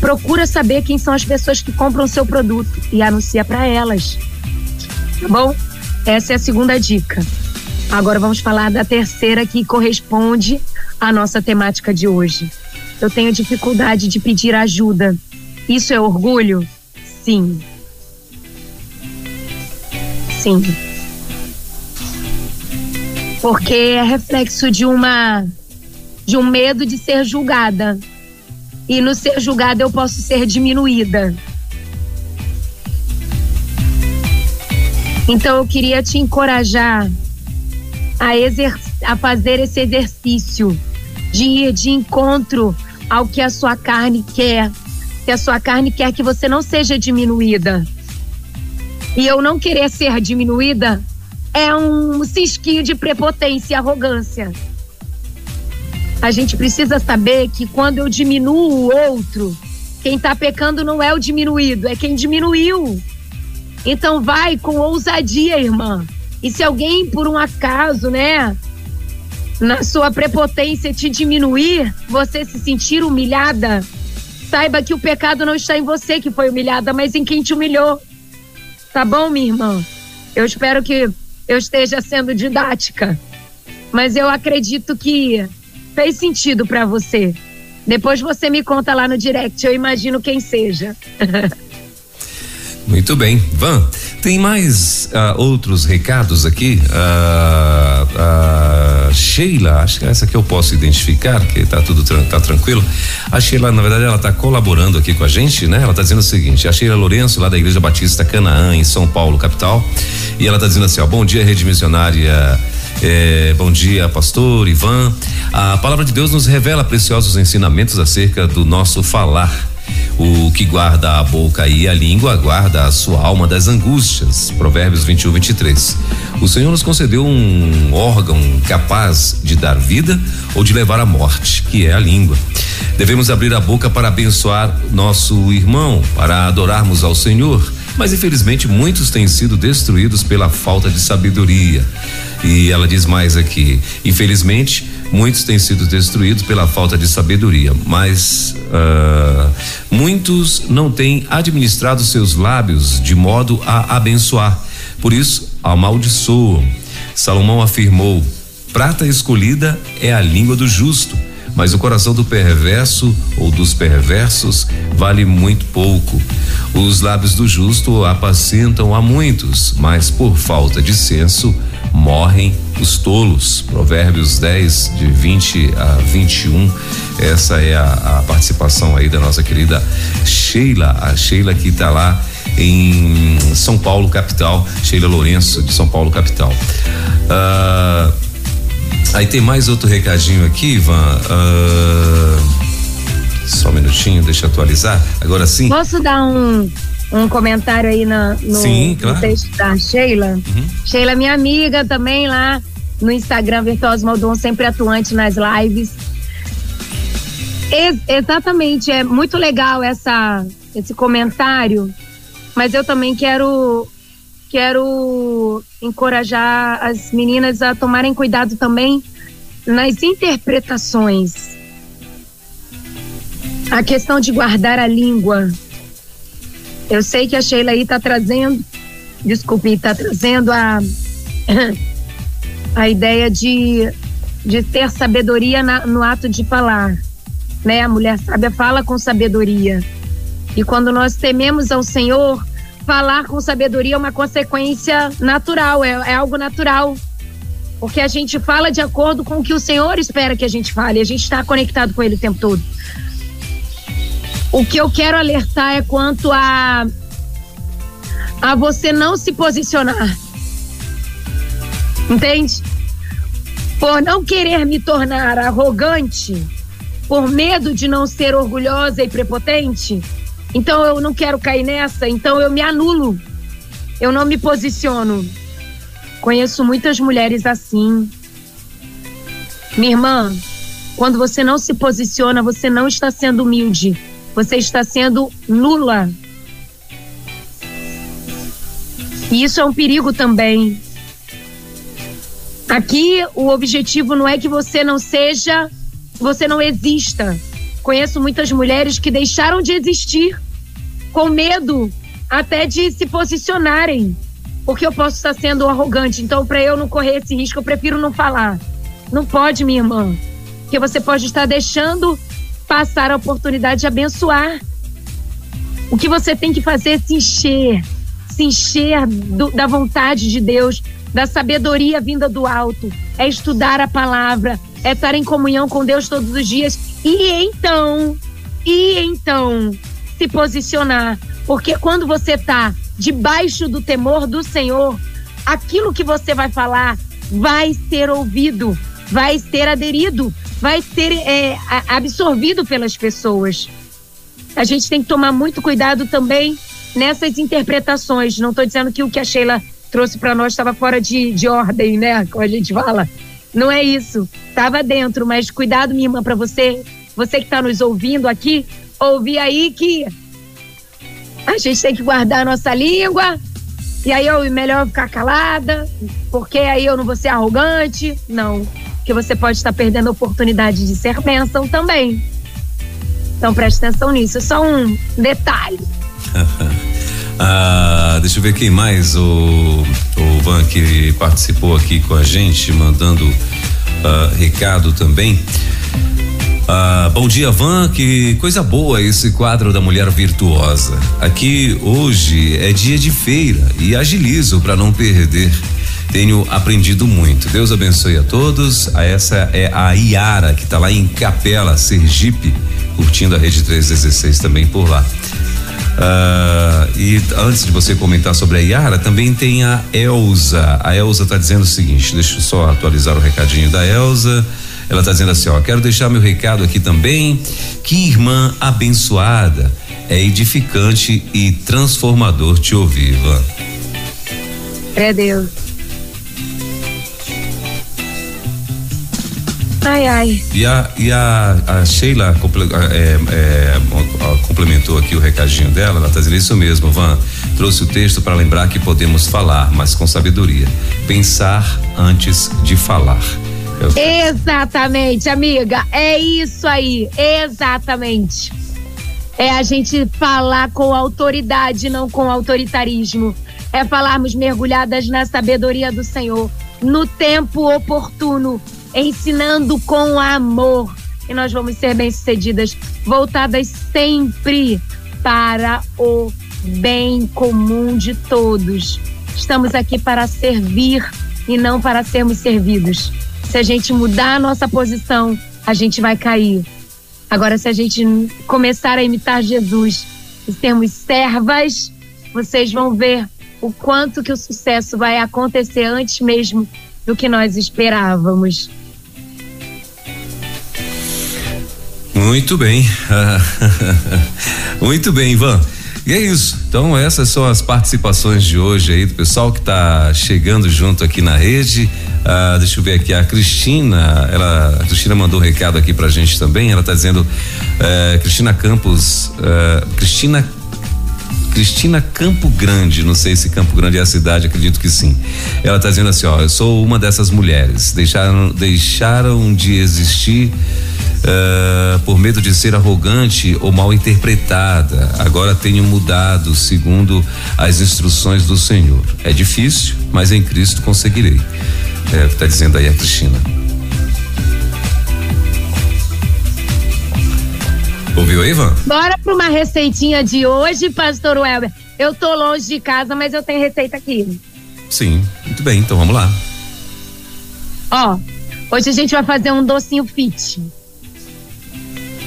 Procura saber quem são as pessoas que compram o seu produto e anuncia para elas. Tá bom? Essa é a segunda dica. Agora vamos falar da terceira que corresponde à nossa temática de hoje. Eu tenho dificuldade de pedir ajuda. Isso é orgulho? Sim. Sim. Porque é reflexo de uma de um medo de ser julgada. E no ser julgada eu posso ser diminuída. Então eu queria te encorajar a, a fazer esse exercício de ir de encontro ao que a sua carne quer. Que a sua carne quer que você não seja diminuída. E eu não querer ser diminuída é um cisquinho de prepotência e arrogância. A gente precisa saber que quando eu diminuo o outro, quem está pecando não é o diminuído, é quem diminuiu. Então vai com ousadia, irmã. E se alguém, por um acaso, né, na sua prepotência te diminuir, você se sentir humilhada, saiba que o pecado não está em você que foi humilhada, mas em quem te humilhou. Tá bom, minha irmã? Eu espero que eu esteja sendo didática, mas eu acredito que fez sentido para você. Depois você me conta lá no direct, eu imagino quem seja. Muito bem. Van, tem mais uh, outros recados aqui? Uh, uh, Sheila, acho que essa que eu posso identificar, que tá tudo tá tranquilo. A Sheila, na verdade, ela tá colaborando aqui com a gente, né? Ela tá dizendo o seguinte: a Sheila Lourenço, lá da Igreja Batista Canaã, em São Paulo, capital. E ela tá dizendo assim: ó, bom dia, Rede Missionária. É, bom dia, pastor Ivan. A palavra de Deus nos revela preciosos ensinamentos acerca do nosso falar o que guarda a boca e a língua guarda a sua alma das angústias. Provérbios 21, 23. O Senhor nos concedeu um órgão capaz de dar vida ou de levar à morte, que é a língua. Devemos abrir a boca para abençoar nosso irmão, para adorarmos ao Senhor. Mas infelizmente muitos têm sido destruídos pela falta de sabedoria. E ela diz mais aqui: infelizmente Muitos têm sido destruídos pela falta de sabedoria, mas uh, muitos não têm administrado seus lábios de modo a abençoar. Por isso, amaldiçoam. Salomão afirmou: prata escolhida é a língua do justo, mas o coração do perverso ou dos perversos vale muito pouco. Os lábios do justo apacentam a muitos, mas por falta de senso morrem os tolos. Provérbios 10, de 20 a 21. Essa é a, a participação aí da nossa querida Sheila. A Sheila que está lá em São Paulo, capital. Sheila Lourenço, de São Paulo, capital. Uh, aí tem mais outro recadinho aqui, Ivan. Uh, só um minutinho, deixa eu atualizar. Agora sim. Posso dar um um comentário aí no, no, Sim, claro. no texto da Sheila. Uhum. Sheila, minha amiga também lá no Instagram, Virtuoso Maldon, sempre atuante nas lives. Ex exatamente, é muito legal essa, esse comentário, mas eu também quero quero encorajar as meninas a tomarem cuidado também nas interpretações. A questão de guardar a língua, eu sei que a Sheila aí está trazendo, desculpe, está trazendo a, a ideia de, de ter sabedoria na, no ato de falar. Né? A mulher sábia fala com sabedoria. E quando nós tememos ao Senhor, falar com sabedoria é uma consequência natural, é, é algo natural. Porque a gente fala de acordo com o que o Senhor espera que a gente fale, a gente está conectado com Ele o tempo todo. O que eu quero alertar é quanto a a você não se posicionar. Entende? Por não querer me tornar arrogante, por medo de não ser orgulhosa e prepotente, então eu não quero cair nessa, então eu me anulo. Eu não me posiciono. Conheço muitas mulheres assim. Minha irmã, quando você não se posiciona, você não está sendo humilde. Você está sendo nula. E isso é um perigo também. Aqui o objetivo não é que você não seja, você não exista. Conheço muitas mulheres que deixaram de existir com medo até de se posicionarem, porque eu posso estar sendo arrogante. Então, para eu não correr esse risco, eu prefiro não falar. Não pode, minha irmã, porque você pode estar deixando passar a oportunidade de abençoar. O que você tem que fazer é se encher, se encher do, da vontade de Deus, da sabedoria vinda do alto, é estudar a palavra, é estar em comunhão com Deus todos os dias e então, e então se posicionar, porque quando você está debaixo do temor do Senhor, aquilo que você vai falar vai ser ouvido, vai ser aderido, vai ser é, absorvido pelas pessoas. A gente tem que tomar muito cuidado também nessas interpretações. Não estou dizendo que o que a Sheila trouxe para nós estava fora de, de ordem, né? Como a gente fala. Não é isso. Estava dentro, mas cuidado, minha irmã, para você, você que está nos ouvindo aqui, ouvir aí que a gente tem que guardar a nossa língua. E aí eu melhor ficar calada, porque aí eu não vou ser arrogante. Não, porque você pode estar perdendo a oportunidade de ser bênção também. Então preste atenção nisso. É só um detalhe. Ah, deixa eu ver quem mais, o, o Van que participou aqui com a gente, mandando uh, recado também. Ah, bom dia, Van. Que coisa boa esse quadro da mulher virtuosa. Aqui hoje é dia de feira e agilizo para não perder. Tenho aprendido muito. Deus abençoe a todos. Essa é a Iara, que está lá em Capela, Sergipe, curtindo a Rede 316 também por lá. Uh, e antes de você comentar sobre a Yara, também tem a Elza. A Elza está dizendo o seguinte: deixa eu só atualizar o recadinho da Elza. Ela está dizendo assim: ó, quero deixar meu recado aqui também. Que irmã abençoada, é edificante e transformador te ouvir. É Deus. Ai, ai. E a, e a, a Sheila é, é, complementou aqui o recadinho dela, ela está dizendo isso mesmo, Van. Trouxe o texto para lembrar que podemos falar, mas com sabedoria. Pensar antes de falar. Eu... Exatamente, amiga. É isso aí. Exatamente. É a gente falar com autoridade, não com autoritarismo. É falarmos mergulhadas na sabedoria do Senhor, no tempo oportuno ensinando com amor. E nós vamos ser bem-sucedidas, voltadas sempre para o bem comum de todos. Estamos aqui para servir e não para sermos servidos. Se a gente mudar a nossa posição, a gente vai cair. Agora, se a gente começar a imitar Jesus e sermos servas, vocês vão ver o quanto que o sucesso vai acontecer antes mesmo do que nós esperávamos. Muito bem. Muito bem, Ivan. E é isso. Então, essas são as participações de hoje aí do pessoal que está chegando junto aqui na rede. Ah, deixa eu ver aqui, a Cristina, ela, a Cristina mandou um recado aqui pra gente também. Ela está dizendo, eh, Cristina Campos, eh, Cristina Cristina Campo Grande, não sei se Campo Grande é a cidade, acredito que sim. Ela está dizendo assim, ó, eu sou uma dessas mulheres, deixaram, deixaram de existir uh, por medo de ser arrogante ou mal interpretada. Agora tenho mudado segundo as instruções do Senhor. É difícil, mas em Cristo conseguirei. É, está dizendo aí a Cristina. Ouviu, Ivan? Bora para uma receitinha de hoje, Pastor Welber. Eu tô longe de casa, mas eu tenho receita aqui. Sim, muito bem, então vamos lá. Ó, hoje a gente vai fazer um docinho fit.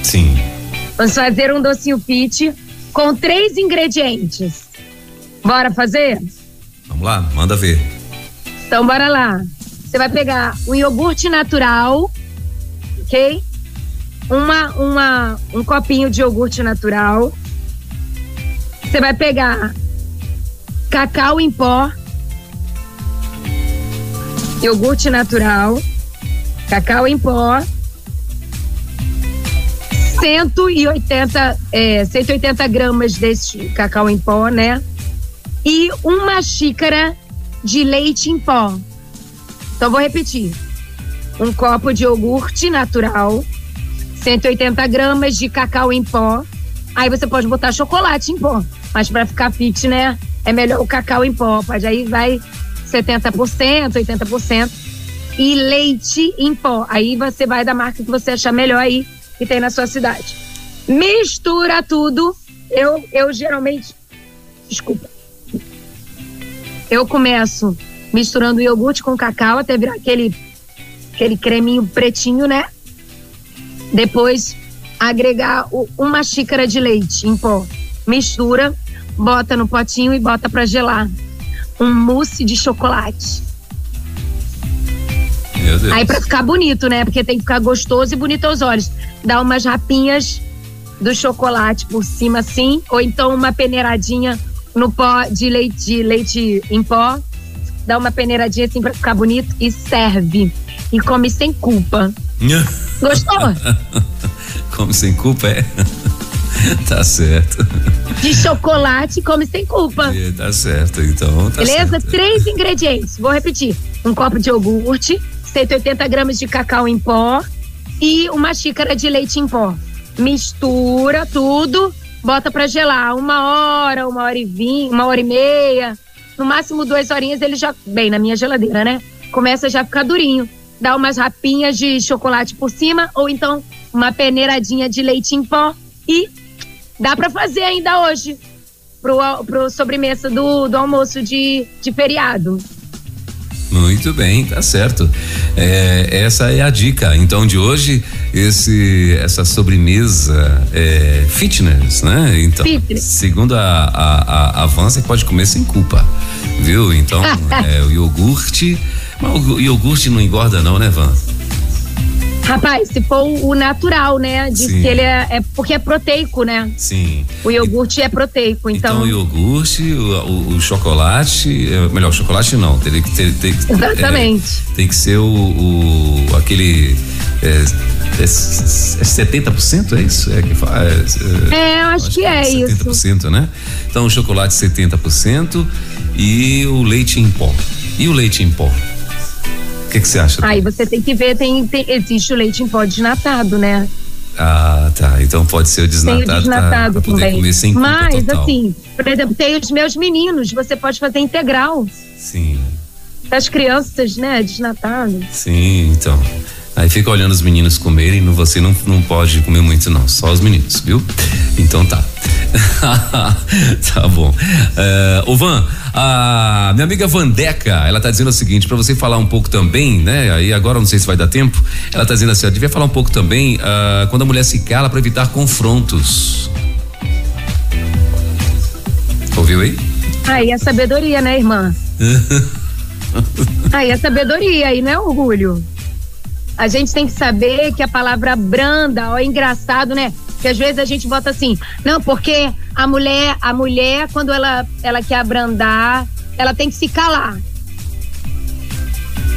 Sim. Vamos fazer um docinho fit com três ingredientes. Bora fazer? Vamos lá, manda ver. Então bora lá. Você vai pegar um iogurte natural, ok? Uma, uma, um copinho de iogurte natural. Você vai pegar cacau em pó, iogurte natural. cacau em pó, 180, é, 180 gramas desse cacau em pó, né? E uma xícara de leite em pó. Então vou repetir: um copo de iogurte natural, 180 gramas de cacau em pó. Aí você pode botar chocolate em pó, mas para ficar fit, né? É melhor o cacau em pó. Aí vai 70%, 80% e leite em pó. Aí você vai da marca que você achar melhor aí que tem na sua cidade. Mistura tudo. Eu, eu geralmente. Desculpa. Eu começo misturando iogurte com cacau até virar aquele, aquele creminho pretinho, né? Depois agregar o, uma xícara de leite em pó. Mistura, bota no potinho e bota para gelar. Um mousse de chocolate. Meu Deus. Aí para ficar bonito, né? Porque tem que ficar gostoso e bonito aos olhos. Dá umas rapinhas do chocolate por cima assim, ou então uma peneiradinha no pó de leite, de leite em pó. Dá uma peneiradinha assim para ficar bonito e serve. E come sem culpa. Gostou? Come sem culpa, é? tá certo. De chocolate, come sem culpa. É, tá certo, então tá Beleza? certo. Três ingredientes. Vou repetir: um copo de iogurte, 180 gramas de cacau em pó e uma xícara de leite em pó. Mistura tudo, bota pra gelar uma hora, uma hora e vinte, uma hora e meia, no máximo duas horinhas ele já, bem, na minha geladeira, né? Começa já a ficar durinho. Dá umas rapinhas de chocolate por cima ou então uma peneiradinha de leite em pó e dá pra fazer ainda hoje pro, pro sobremesa do, do almoço de, de feriado. Muito bem, tá certo. É, essa é a dica. Então, de hoje, esse, essa sobremesa é fitness, né? Então, Fitness. segundo a, a, a, a Van, você pode comer sem culpa, viu? Então, é, o iogurte. Mas o iogurte não engorda, não, né, Van? Rapaz, se for o natural, né? Diz Sim. que ele é, é porque é proteico, né? Sim. O iogurte é proteico, Então, então. o iogurte, o, o- o chocolate, é, melhor, o chocolate não, teria que ter. ter Exatamente. é, tem que ser o, o- aquele. É, é, é 70%, é isso? É que faz. É, eu acho que é isso. 70%, né? Então, o chocolate 70% e o leite em pó. E o leite em pó? O que que você acha? Aí você tem que ver, tem, tem- existe o leite em pó desnatado, né? Ah, tá. Então pode ser o Tem desnatado, o pra- desnatado pra poder também. comer sem Mas, total. assim, por exemplo, tem os meus meninos, você pode fazer integral. Sim. Das crianças, né? Desnatado. Sim, então. Aí fica olhando os meninos comerem, não- você não, não pode comer muito, não. Só os meninos, viu? Então tá. tá bom. É, ô Van, a minha amiga Vandeca, ela tá dizendo o seguinte, pra você falar um pouco também, né? Aí agora não sei se vai dar tempo. Ela tá dizendo assim, ó, devia falar um pouco também ah, quando a mulher se cala pra evitar confrontos. Ouviu aí? Aí é sabedoria, né, irmã? Aí é sabedoria, aí não é orgulho. A gente tem que saber que a palavra branda, ó, é engraçado, né? Que às vezes a gente bota assim, não, porque a mulher, a mulher, quando ela, ela quer abrandar, ela tem que se calar.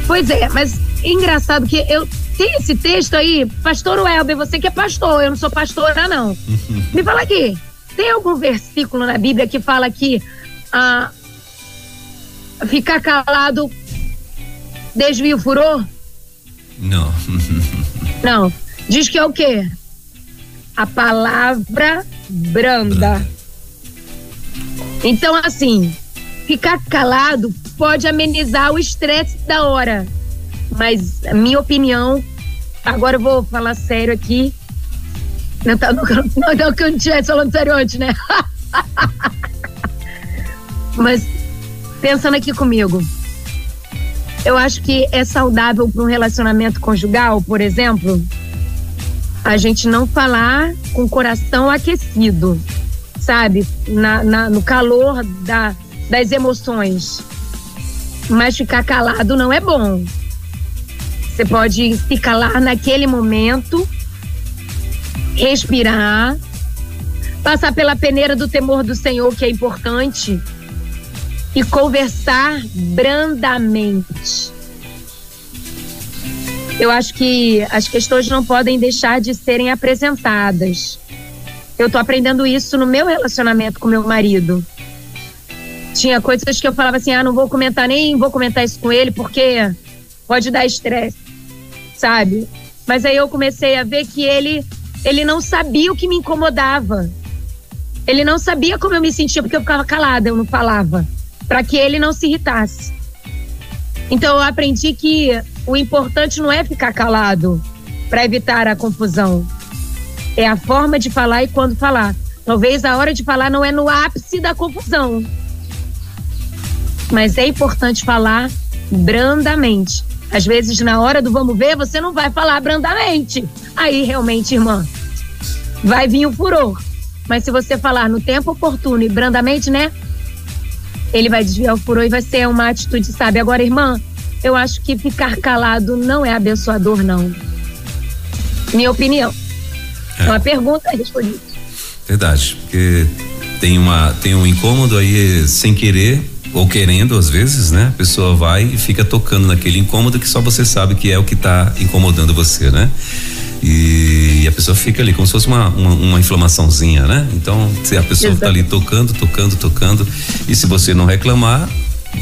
Pois é, mas é engraçado que eu tem esse texto aí, pastor Welber, você que é pastor, eu não sou pastora, não. Me fala aqui, tem algum versículo na Bíblia que fala que ah, ficar calado desvia o furor? Não. Não. Diz que é o quê? A palavra branda. Então, assim, ficar calado pode amenizar o estresse da hora. Mas, minha opinião, agora eu vou falar sério aqui. Não, tá, não, não, não que eu não estivesse falando sério antes, né? Mas, pensando aqui comigo, eu acho que é saudável para um relacionamento conjugal, por exemplo, a gente não falar com o coração aquecido, sabe? Na, na- no calor da, das emoções. Mas ficar calado não é bom. Você pode se calar naquele momento, respirar, passar pela peneira do temor do Senhor, que é importante, e conversar brandamente. Eu acho que as questões não podem deixar de serem apresentadas. Eu tô aprendendo isso no meu relacionamento com meu marido. Tinha coisas que eu falava assim: ah, não vou comentar nem vou comentar isso com ele porque pode dar estresse, sabe? Mas aí eu comecei a ver que ele ele não sabia o que me incomodava. Ele não sabia como eu me sentia porque eu ficava calada, eu não falava, para que ele não se irritasse. Então eu aprendi que o importante não é ficar calado para evitar a confusão. É a forma de falar e quando falar. Talvez a hora de falar não é no ápice da confusão. Mas é importante falar brandamente. Às vezes, na hora do vamos ver, você não vai falar brandamente. Aí, realmente, irmã, vai vir o furor. Mas se você falar no tempo oportuno e brandamente, né? Ele vai desviar o furor e vai ser uma atitude, sabe? Agora, irmã, eu acho que ficar calado não é abençoador, não. Minha opinião. É uma pergunta respondida. Verdade, porque tem uma tem um incômodo aí sem querer ou querendo às vezes, né? A pessoa vai e fica tocando naquele incômodo que só você sabe que é o que está incomodando você, né? E, e, a pessoa fica ali como se fosse uma, uma, uma inflamaçãozinha, né? Então, se a pessoa está ali tocando, tocando, tocando, e se você não reclamar,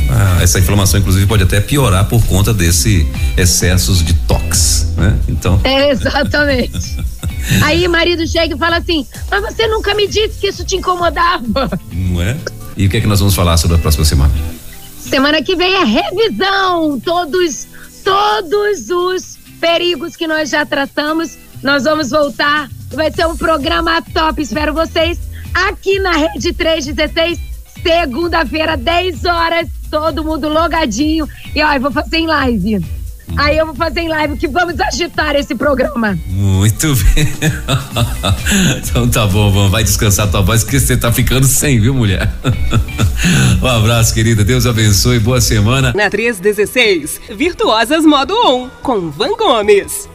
ah, essa inflamação, inclusive, pode até piorar por conta desse excessos de tox, né? Então. É, exatamente. Aí marido chega e fala assim: Mas você nunca me disse que isso te incomodava. Não é? E o que é que nós vamos falar sobre a próxima semana? Semana que vem é revisão. Todos, todos os perigos que nós já tratamos. Nós vamos voltar. Vai ser um programa top. Espero vocês aqui na Rede 316, segunda-feira, 10 horas todo mundo logadinho. E ó, eu vou fazer em live. Aí eu vou fazer em live que vamos agitar esse programa. Muito bem. então tá bom, vamos, vai descansar tua voz que você tá ficando sem, viu, mulher? um abraço, querida. Deus abençoe. Boa semana. Na 316, Virtuosas Modo 1, com Van Gomes.